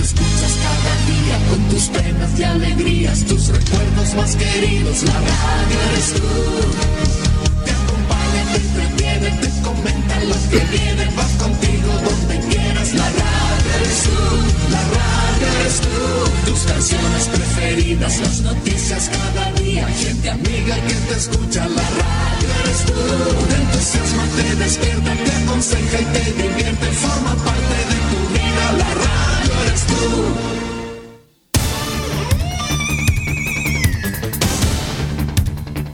escuchas cada día con tus penas y alegrías, tus recuerdos más queridos. La radio eres tú. Te acompaña, te entretiene, te comentan los que vienen, vas contigo donde quieras. La radio eres tú, la radio eres tú. Tus canciones preferidas, las noticias cada día, gente amiga que te escucha. La radio eres tú. Te entusiasma, te despierta, te aconseja y te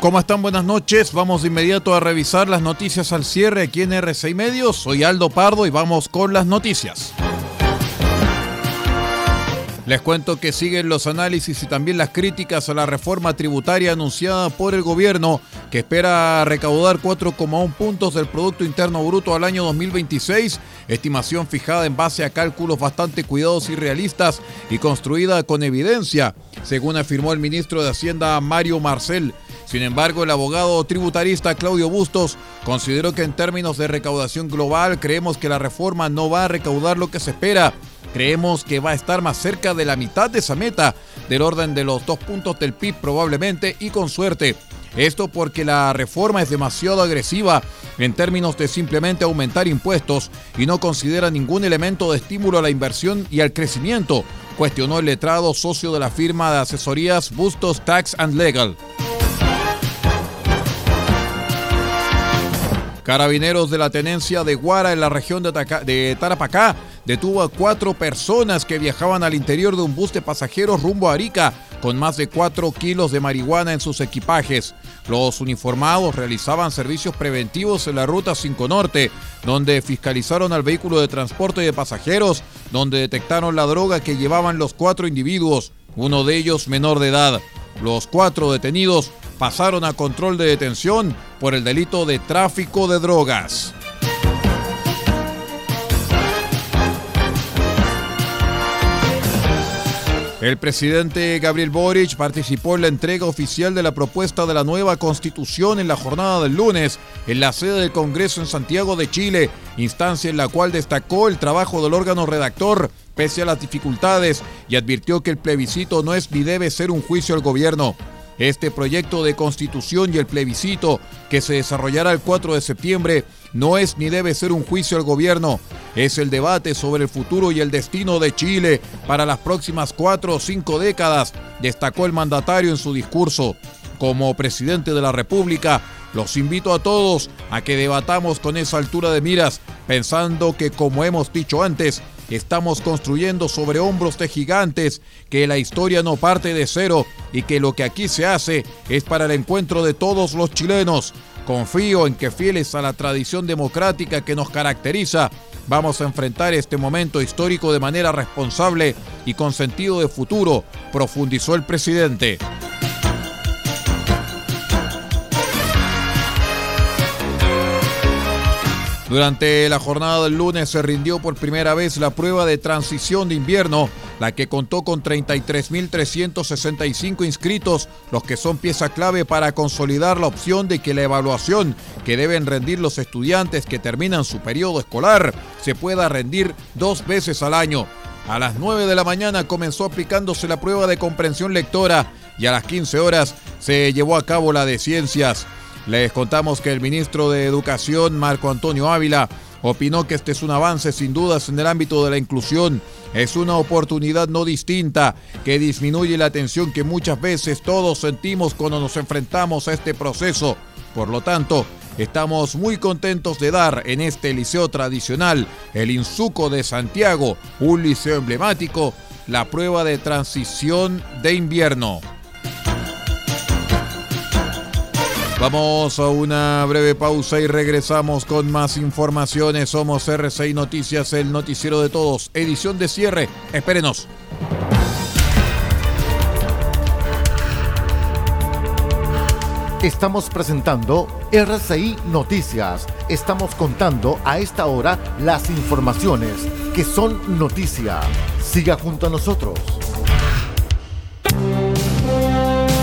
¿Cómo están? Buenas noches. Vamos de inmediato a revisar las noticias al cierre aquí en RCI Medios. Soy Aldo Pardo y vamos con las noticias. Les cuento que siguen los análisis y también las críticas a la reforma tributaria anunciada por el gobierno, que espera recaudar 4,1 puntos del Producto Interno Bruto al año 2026, estimación fijada en base a cálculos bastante cuidados y realistas y construida con evidencia, según afirmó el ministro de Hacienda Mario Marcel. Sin embargo, el abogado tributarista Claudio Bustos consideró que en términos de recaudación global creemos que la reforma no va a recaudar lo que se espera Creemos que va a estar más cerca de la mitad de esa meta, del orden de los dos puntos del PIB probablemente y con suerte. Esto porque la reforma es demasiado agresiva en términos de simplemente aumentar impuestos y no considera ningún elemento de estímulo a la inversión y al crecimiento, cuestionó el letrado socio de la firma de asesorías Bustos Tax and Legal. Carabineros de la tenencia de Guara en la región de, Tarapacá detuvo a cuatro personas que viajaban al interior de un bus de pasajeros rumbo a Arica con más de cuatro kilos de marihuana en sus equipajes. Los uniformados realizaban servicios preventivos en la ruta 5 Norte, donde fiscalizaron al vehículo de transporte de pasajeros, donde detectaron la droga que llevaban los cuatro individuos, uno de ellos menor de edad. Los cuatro detenidos pasaron a control de detención por el delito de tráfico de drogas. El presidente Gabriel Boric participó en la entrega oficial de la propuesta de la nueva constitución en la jornada del lunes en la sede del Congreso en Santiago de Chile, instancia en la cual destacó el trabajo del órgano redactor pese a las dificultades y advirtió que el plebiscito no es ni debe ser un juicio al gobierno. Este proyecto de constitución y el plebiscito que se desarrollará el 4 de septiembre no es ni debe ser un juicio al gobierno, es el debate sobre el futuro y el destino de Chile para las próximas cuatro o cinco décadas, destacó el mandatario en su discurso. Como presidente de la República, los invito a todos a que debatamos con esa altura de miras, pensando que, como hemos dicho antes, Estamos construyendo sobre hombros de gigantes, que la historia no parte de cero y que lo que aquí se hace es para el encuentro de todos los chilenos. Confío en que fieles a la tradición democrática que nos caracteriza, vamos a enfrentar este momento histórico de manera responsable y con sentido de futuro, profundizó el presidente. Durante la jornada del lunes se rindió por primera vez la prueba de transición de invierno, la que contó con 33.365 inscritos, los que son pieza clave para consolidar la opción de que la evaluación que deben rendir los estudiantes que terminan su periodo escolar se pueda rendir dos veces al año. A las 9 de la mañana comenzó aplicándose la prueba de comprensión lectora y a las 15 horas se llevó a cabo la de ciencias. Les contamos que el ministro de Educación, Marco Antonio Ávila, opinó que este es un avance sin dudas en el ámbito de la inclusión. Es una oportunidad no distinta que disminuye la tensión que muchas veces todos sentimos cuando nos enfrentamos a este proceso. Por lo tanto, estamos muy contentos de dar en este liceo tradicional, el Insuco de Santiago, un liceo emblemático, la prueba de transición de invierno. Vamos a una breve pausa y regresamos con más informaciones. Somos RCI Noticias, el noticiero de todos, edición de cierre. Espérenos. Estamos presentando RCI Noticias. Estamos contando a esta hora las informaciones que son noticia. Siga junto a nosotros.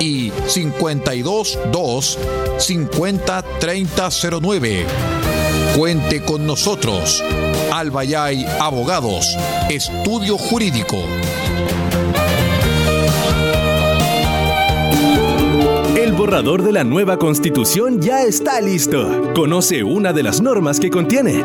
y 522 50 3009. Cuente con nosotros. Albayay Abogados, Estudio Jurídico. El borrador de la nueva constitución ya está listo. Conoce una de las normas que contiene.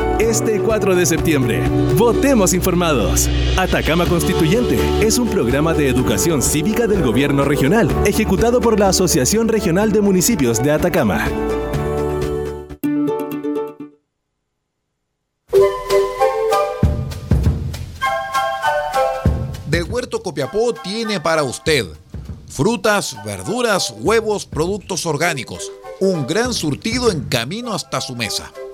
Este 4 de septiembre, votemos informados. Atacama Constituyente es un programa de educación cívica del gobierno regional, ejecutado por la Asociación Regional de Municipios de Atacama. Del Huerto Copiapó tiene para usted frutas, verduras, huevos, productos orgánicos. Un gran surtido en camino hasta su mesa.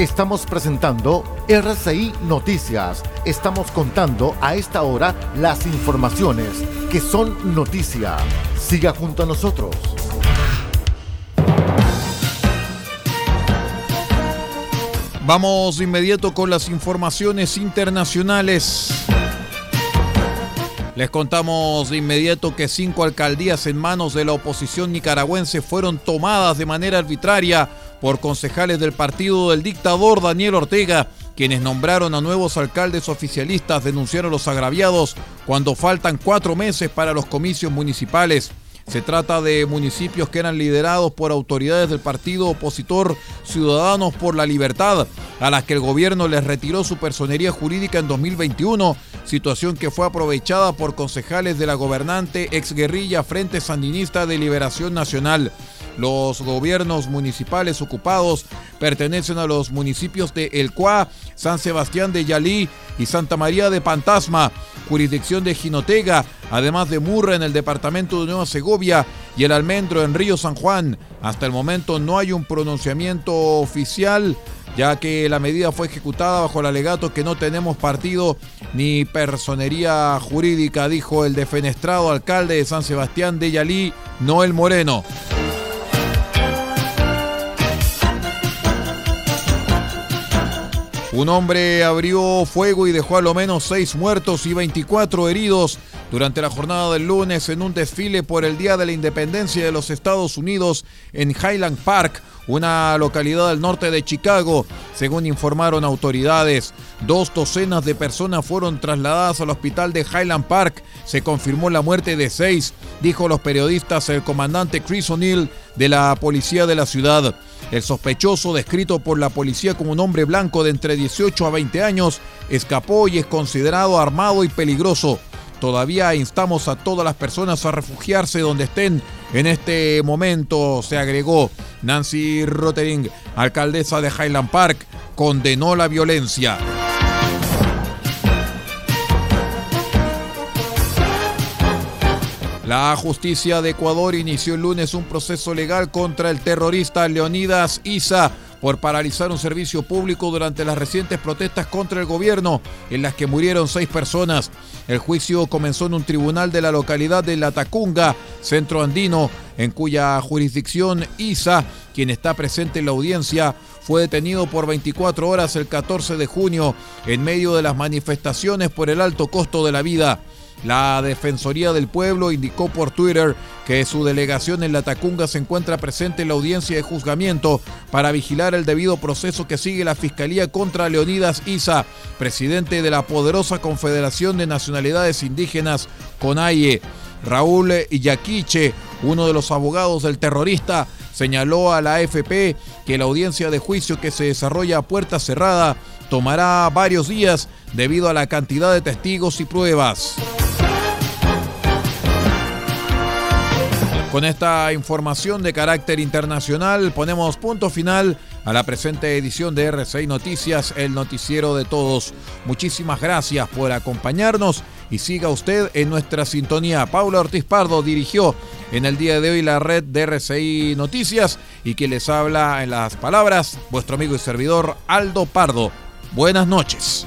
Estamos presentando RCI Noticias. Estamos contando a esta hora las informaciones que son noticia. Siga junto a nosotros. Vamos de inmediato con las informaciones internacionales. Les contamos de inmediato que cinco alcaldías en manos de la oposición nicaragüense fueron tomadas de manera arbitraria por concejales del partido del dictador Daniel Ortega, quienes nombraron a nuevos alcaldes oficialistas denunciaron los agraviados cuando faltan cuatro meses para los comicios municipales. Se trata de municipios que eran liderados por autoridades del partido opositor Ciudadanos por la Libertad, a las que el gobierno les retiró su personería jurídica en 2021, situación que fue aprovechada por concejales de la gobernante exguerrilla Frente Sandinista de Liberación Nacional. Los gobiernos municipales ocupados pertenecen a los municipios de El Cuá, San Sebastián de Yalí y Santa María de Pantasma, jurisdicción de Jinotega, además de Murra en el departamento de Nueva Segovia y el Almendro en Río San Juan. Hasta el momento no hay un pronunciamiento oficial ya que la medida fue ejecutada bajo el alegato que no tenemos partido ni personería jurídica, dijo el defenestrado alcalde de San Sebastián de Yalí, Noel Moreno. Un hombre abrió fuego y dejó a lo menos seis muertos y 24 heridos durante la jornada del lunes en un desfile por el Día de la Independencia de los Estados Unidos en Highland Park, una localidad del norte de Chicago. Según informaron autoridades, dos docenas de personas fueron trasladadas al hospital de Highland Park. Se confirmó la muerte de seis, dijo los periodistas el comandante Chris O'Neill de la policía de la ciudad. El sospechoso, descrito por la policía como un hombre blanco de entre 18 a 20 años, escapó y es considerado armado y peligroso. Todavía instamos a todas las personas a refugiarse donde estén en este momento, se agregó. Nancy Rotering, alcaldesa de Highland Park, condenó la violencia. La justicia de Ecuador inició el lunes un proceso legal contra el terrorista Leonidas Isa por paralizar un servicio público durante las recientes protestas contra el gobierno, en las que murieron seis personas. El juicio comenzó en un tribunal de la localidad de La Tacunga, centro andino, en cuya jurisdicción Isa, quien está presente en la audiencia, fue detenido por 24 horas el 14 de junio en medio de las manifestaciones por el alto costo de la vida. La Defensoría del Pueblo indicó por Twitter que su delegación en La Tacunga se encuentra presente en la audiencia de juzgamiento para vigilar el debido proceso que sigue la Fiscalía contra Leonidas Isa, presidente de la poderosa Confederación de Nacionalidades Indígenas, CONAIE. Raúl Iyaquiche, uno de los abogados del terrorista, señaló a la AFP que la audiencia de juicio que se desarrolla a puerta cerrada tomará varios días debido a la cantidad de testigos y pruebas. Con esta información de carácter internacional ponemos punto final a la presente edición de RCI Noticias, el noticiero de todos. Muchísimas gracias por acompañarnos y siga usted en nuestra sintonía. Paula Ortiz Pardo dirigió en el día de hoy la red de RCI Noticias y que les habla en las palabras vuestro amigo y servidor Aldo Pardo. Buenas noches.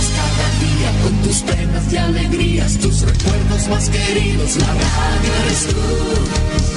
Penas y alegrías, tus recuerdos más queridos, la radio eres tú.